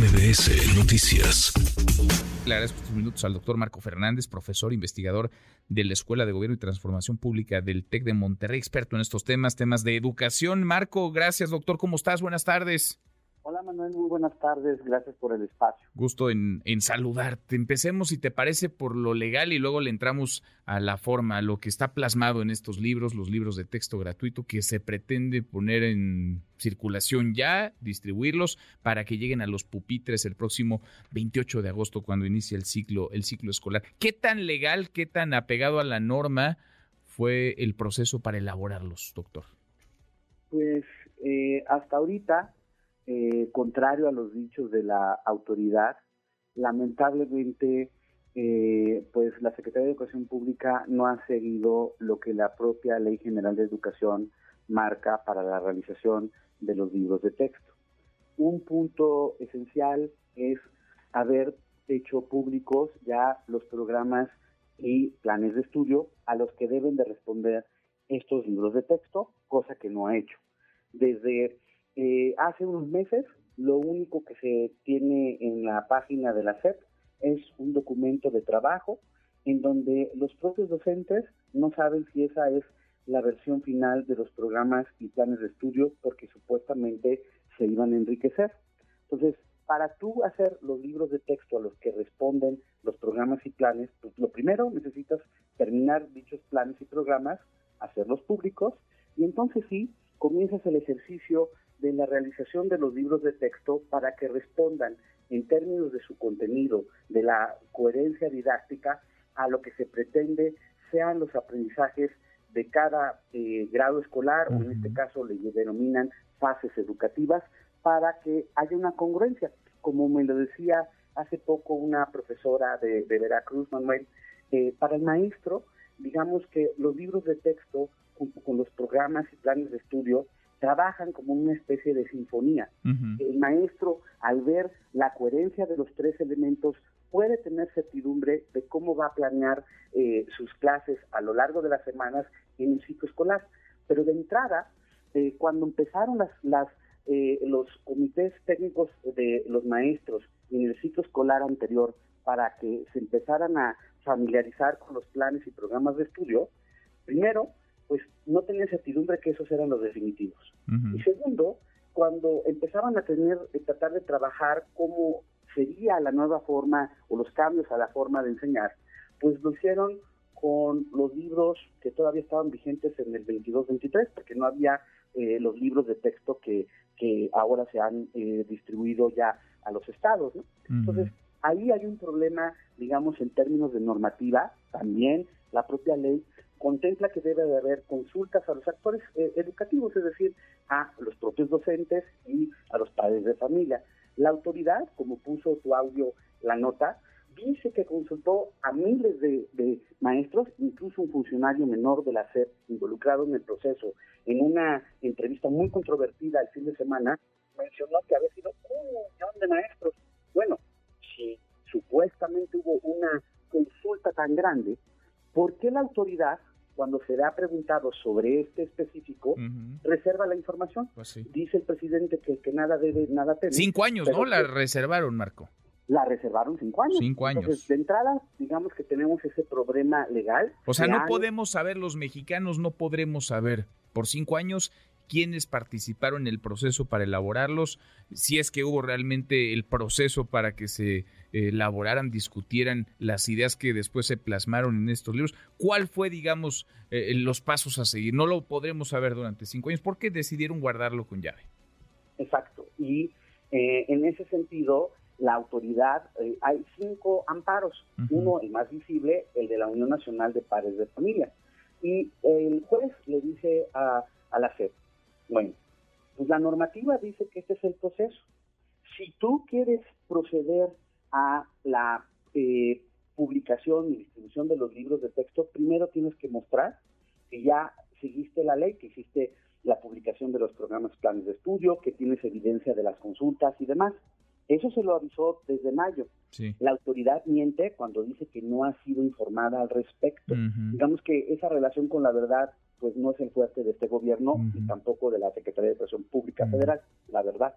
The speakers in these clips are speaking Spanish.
MBS Noticias. Le agradezco estos minutos al doctor Marco Fernández, profesor investigador de la Escuela de Gobierno y Transformación Pública del TEC de Monterrey, experto en estos temas, temas de educación. Marco, gracias, doctor. ¿Cómo estás? Buenas tardes. Hola Manuel, muy buenas tardes, gracias por el espacio. Gusto en, en, saludarte. Empecemos, si te parece, por lo legal y luego le entramos a la forma, a lo que está plasmado en estos libros, los libros de texto gratuito que se pretende poner en circulación ya, distribuirlos para que lleguen a los pupitres el próximo 28 de agosto cuando inicie el ciclo, el ciclo escolar. ¿Qué tan legal, qué tan apegado a la norma fue el proceso para elaborarlos, doctor? Pues eh, hasta ahorita eh, contrario a los dichos de la autoridad, lamentablemente, eh, pues la Secretaría de Educación Pública no ha seguido lo que la propia Ley General de Educación marca para la realización de los libros de texto. Un punto esencial es haber hecho públicos ya los programas y planes de estudio a los que deben de responder estos libros de texto, cosa que no ha hecho. Desde eh, hace unos meses, lo único que se tiene en la página de la SEP es un documento de trabajo en donde los propios docentes no saben si esa es la versión final de los programas y planes de estudio porque supuestamente se iban a enriquecer. Entonces, para tú hacer los libros de texto a los que responden los programas y planes, pues lo primero necesitas terminar dichos planes y programas, hacerlos públicos y entonces sí, comienzas el ejercicio de la realización de los libros de texto para que respondan en términos de su contenido, de la coherencia didáctica, a lo que se pretende sean los aprendizajes de cada eh, grado escolar, o en este caso le denominan fases educativas, para que haya una congruencia. Como me lo decía hace poco una profesora de, Veracruz, Manuel, eh, para el maestro, digamos que los libros de texto, junto con los programas y planes de estudio, trabajan como una especie de sinfonía. El maestro, al ver la coherencia de los tres elementos, puede tener certidumbre de cómo va a planear eh, sus clases a lo largo de las semanas en el ciclo escolar. Pero de entrada, eh, cuando empezaron las, las eh, los comités técnicos de los maestros en el ciclo escolar anterior para que se empezaran a familiarizar con los planes y programas de estudio, primero pues no tenía certidumbre que esos eran los definitivos. Y segundo, cuando empezaban a tener, a eh, tratar de trabajar cómo sería la nueva forma o los cambios a la forma de enseñar, pues lo hicieron con los libros que todavía estaban vigentes en el 22-23, porque no había eh, los libros de texto que, que ahora se han eh, distribuido ya a los estados. Entonces, ahí hay un problema, digamos, en términos de normativa, también la propia ley contempla que debe de haber consultas a los actores eh, educativos, es decir, a los propios docentes y a los padres de familia. La autoridad, como puso tu audio la nota, dice que consultó a miles de, maestros, incluso un funcionario menor de la SED involucrado en el proceso. En una entrevista muy controvertida el fin de semana, mencionó que había sido un millón de maestros. Bueno, si supuestamente hubo una consulta tan grande, ¿por qué la autoridad cuando se le ha preguntado sobre este específico, reserva la información. Pues Dice el presidente que, que nada debe, nada teme. Cinco años, ¿no? La reservaron, Marco. La reservaron cinco años. Cinco años. Entonces, de entrada, digamos que tenemos ese problema legal. O sea, no podemos saber, los mexicanos no podremos saber por cinco años quiénes participaron en el proceso para elaborarlos, si es que hubo realmente el proceso para que se elaboraran, discutieran las ideas que después se plasmaron en estos libros, cuál fue, digamos, eh, los pasos a seguir. No lo podremos saber durante cinco años. ¿Por qué decidieron guardarlo con llave? Exacto. Y eh, en ese sentido, la autoridad, hay cinco amparos. Uno, el más visible, el de la Unión Nacional de Padres de Familia. Y el juez le dice a, a la SEP, bueno, pues la normativa dice que este es el proceso. Si tú quieres proceder a la eh, publicación y distribución de los libros de texto, primero tienes que mostrar que ya seguiste la ley, que hiciste la publicación de los programas planes de estudio, que tienes evidencia de las consultas y demás. Eso se lo avisó desde mayo. La autoridad miente cuando dice que no ha sido informada al respecto. Digamos que esa relación con la verdad pues no es el fuerte de este gobierno y tampoco de la Secretaría de Educación Pública Federal, la verdad.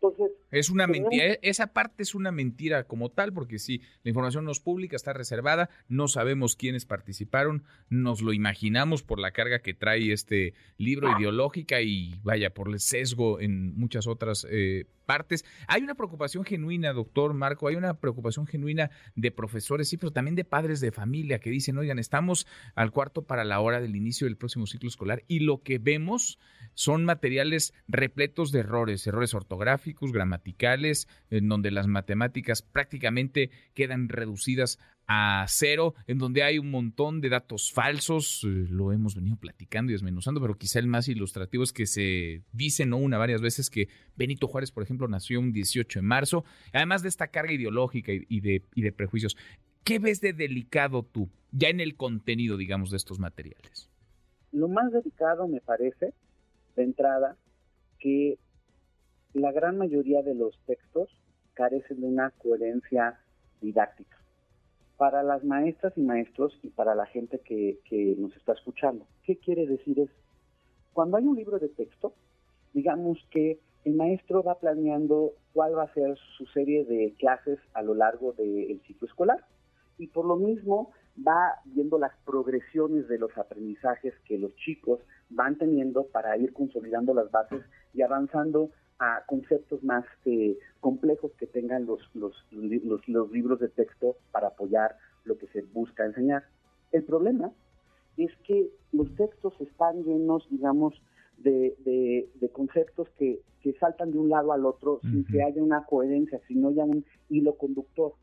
Entonces, es una mentira, e, esa parte es una mentira como tal, porque si la información no es pública, está reservada, no sabemos quiénes participaron, nos lo imaginamos por la carga que trae este libro ideológica y vaya, por el sesgo en muchas otras eh, partes. Hay una preocupación genuina, doctor Marco, hay una preocupación genuina de profesores, sí, pero también de padres de familia que dicen, oigan, estamos al cuarto para la hora del inicio del próximo ciclo escolar y lo que vemos son materiales repletos de errores, errores ortográficos, gramaticales, en donde las matemáticas prácticamente quedan reducidas a cero, en donde hay un montón de datos falsos, eh, lo hemos venido platicando y desmenuzando, pero quizá el más ilustrativo es que se dice no una varias veces que Benito Juárez, por ejemplo, nació un 18 de marzo, además de esta carga ideológica y de, y de prejuicios. ¿Qué ves de delicado tú, ya en el contenido, digamos, de estos materiales? Lo más delicado me parece de entrada que la gran mayoría de los textos carecen de una coherencia didáctica. Para las maestras y maestros y para la gente que, nos está escuchando, ¿qué quiere decir eso? Cuando hay un libro de texto, digamos que el maestro va planeando cuál va a ser su serie de clases a lo largo del ciclo escolar y por lo mismo va viendo las progresiones de los aprendizajes que los chicos van teniendo para ir consolidando las bases y avanzando a conceptos más eh, complejos que tengan los, los, los, libros de texto para apoyar lo que se busca enseñar. El problema es que los textos están llenos, digamos, de, de, conceptos que, que, saltan de un lado al otro sin que haya una coherencia, sin no haya un hilo conductor.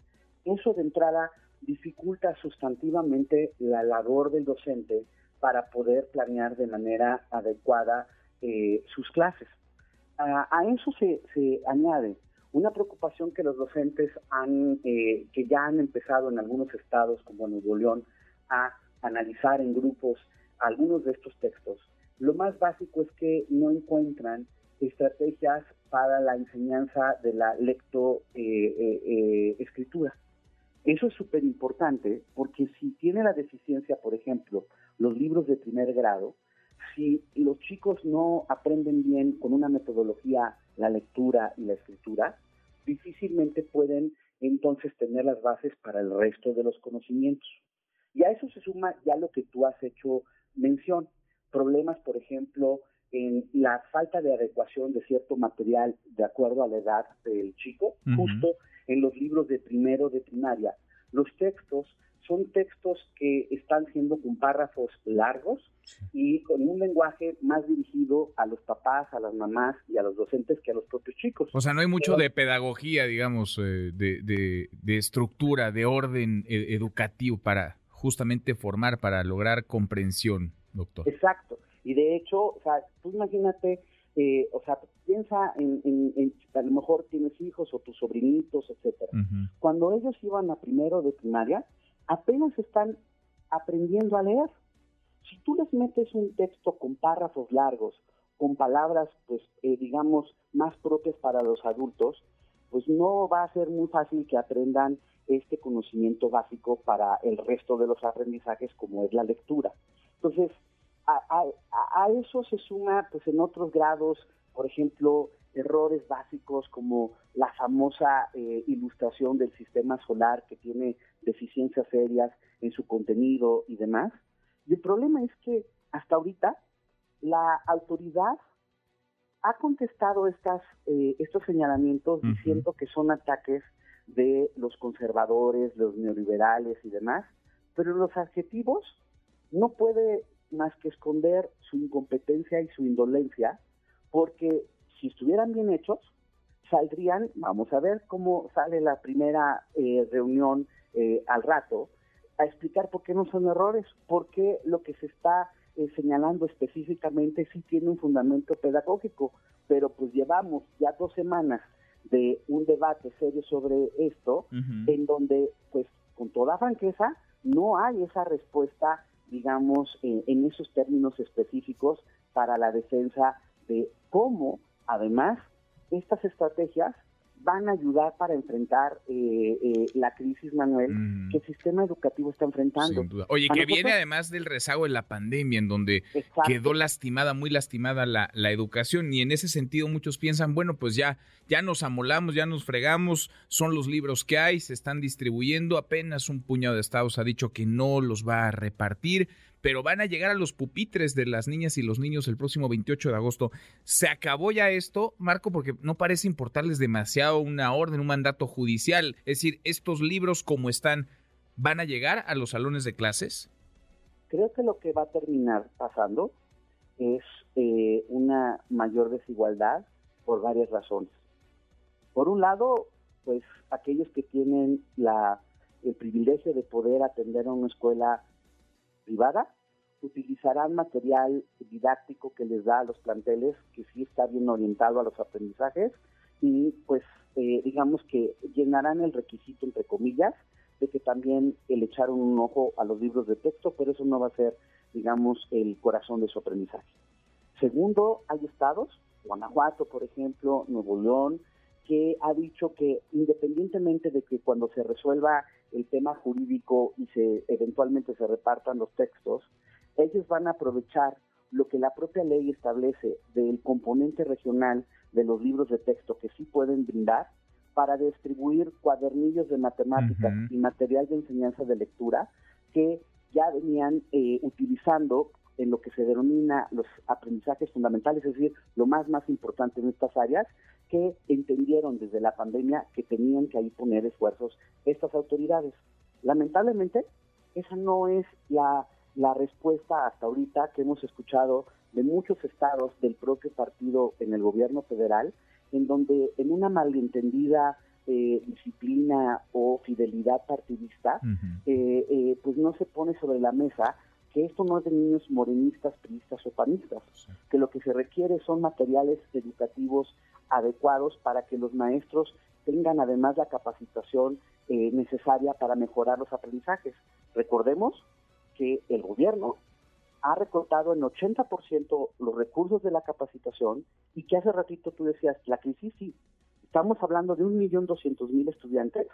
Eso de entrada dificulta sustantivamente la labor del docente para poder planear de manera adecuada eh, sus clases. A, eso se, añade una preocupación que los docentes han, eh, que ya han empezado en algunos estados como Nuevo León a analizar en grupos algunos de estos textos. Lo más básico es que no encuentran estrategias para la enseñanza de la lectoescritura. Eh, eso es súper importante porque si tiene la deficiencia, por ejemplo, los libros de primer grado, si los chicos no aprenden bien con una metodología la lectura y la escritura, difícilmente pueden entonces tener las bases para el resto de los conocimientos. Y a eso se suma ya lo que tú has hecho mención, problemas, por ejemplo, en la falta de adecuación de cierto material de acuerdo a la edad del chico, justo en los libros de primero de primaria. Los textos son textos que están siendo con párrafos largos y con un lenguaje más dirigido a los papás, a las mamás y a los docentes que a los propios chicos. O sea, no hay mucho de pedagogía, digamos, eh, de, de, estructura, de orden eh, educativo para justamente formar, para lograr comprensión, doctor. Exacto. Y de hecho, o sea, tú imagínate, eh, o sea, piensa en, en, a lo mejor tienes hijos o tus sobrinitos, etcétera. Cuando ellos iban a primero de primaria, apenas están aprendiendo a leer. Si tú les metes un texto con párrafos largos, con palabras, pues, eh, digamos, más propias para los adultos, pues no va a ser muy fácil que aprendan este conocimiento básico para el resto de los aprendizajes, como es la lectura. Entonces, a, eso se suma, pues, en otros grados, por ejemplo, errores básicos como la famosa eh, ilustración del sistema solar que tiene deficiencias serias en su contenido y demás. Y el problema es que hasta ahorita la autoridad ha contestado estas, eh, estos señalamientos diciendo que son ataques de los conservadores, los neoliberales y demás, pero los adjetivos no puede más que esconder su incompetencia y su indolencia, porque si estuvieran bien hechos, saldrían, vamos a ver cómo sale la primera eh, reunión eh, al rato, a explicar por qué no son errores, por qué lo que se está eh, señalando específicamente sí tiene un fundamento pedagógico, pero pues llevamos ya dos semanas de un debate serio sobre esto, en donde pues con toda franqueza no hay esa respuesta, digamos, en esos términos específicos para la defensa de cómo Además, estas estrategias van a ayudar para enfrentar eh, eh, la crisis, Manuel, mm. que el sistema educativo está enfrentando. Sin duda. Oye, que viene además del rezago de la pandemia, en donde quedó lastimada, muy lastimada la, la, educación, y en ese sentido muchos piensan, bueno, pues ya, ya nos amolamos, ya nos fregamos, son los libros que hay, se están distribuyendo, apenas un puñado de estados ha dicho que no los va a repartir, pero van a llegar a los pupitres de las niñas y los niños el próximo 28 de agosto. ¿Se acabó ya esto, Marco? Porque no parece importarles demasiado una orden, un mandato judicial. Es decir, estos libros como están, ¿van a llegar a los salones de clases? Creo que lo que va a terminar pasando es eh, una mayor desigualdad por varias razones. Por un lado, pues aquellos que tienen la, el privilegio de poder atender a una escuela privada utilizarán material didáctico que les da a los planteles que sí está bien orientado a los aprendizajes y pues eh, digamos que llenarán el requisito entre comillas de que también el echar un ojo a los libros de texto, pero eso no va a ser digamos el corazón de su aprendizaje. Segundo, hay estados, Guanajuato por ejemplo, Nuevo León, que ha dicho que independientemente de que cuando se resuelva el tema jurídico y se eventualmente se repartan los textos, ellos van a aprovechar lo que la propia ley establece del componente regional de los libros de texto que sí pueden brindar para distribuir cuadernillos de matemáticas y material de enseñanza de lectura que ya venían eh, utilizando en lo que se denomina los aprendizajes fundamentales, es decir, lo más más importante en estas áreas, que entendieron desde la pandemia que tenían que ahí poner esfuerzos estas autoridades. Lamentablemente, esa no es la, la respuesta hasta ahorita que hemos escuchado de muchos estados del propio partido en el gobierno federal, en donde en una malentendida eh, disciplina o fidelidad partidista, eh, eh, pues no se pone sobre la mesa que esto no es de niños morenistas, priistas o panistas, que lo que se requiere son materiales educativos adecuados para que los maestros tengan además la capacitación eh, necesaria para mejorar los aprendizajes. Recordemos que el gobierno ha recortado en 80% los recursos de la capacitación y que hace ratito tú decías, la crisis sí, estamos hablando de un millón doscientos mil estudiantes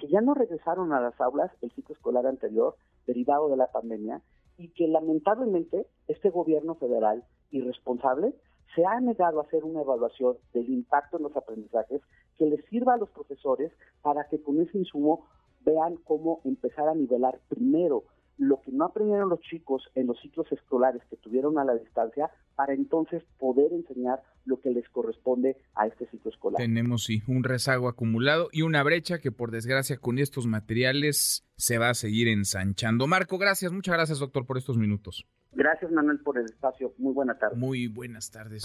que ya no regresaron a las aulas el ciclo escolar anterior derivado de la pandemia y que lamentablemente este gobierno federal irresponsable se ha negado a hacer una evaluación del impacto en los aprendizajes que les sirva a los profesores para que con ese insumo vean cómo empezar a nivelar primero lo que no aprendieron los chicos en los ciclos escolares que tuvieron a la distancia para entonces poder enseñar lo que les corresponde a este ciclo escolar. Tenemos sí un rezago acumulado y una brecha que por desgracia con estos materiales se va a seguir ensanchando. Marco, gracias, muchas gracias doctor por estos minutos. Gracias Manuel por el espacio. Muy buena tarde. Muy buenas tardes.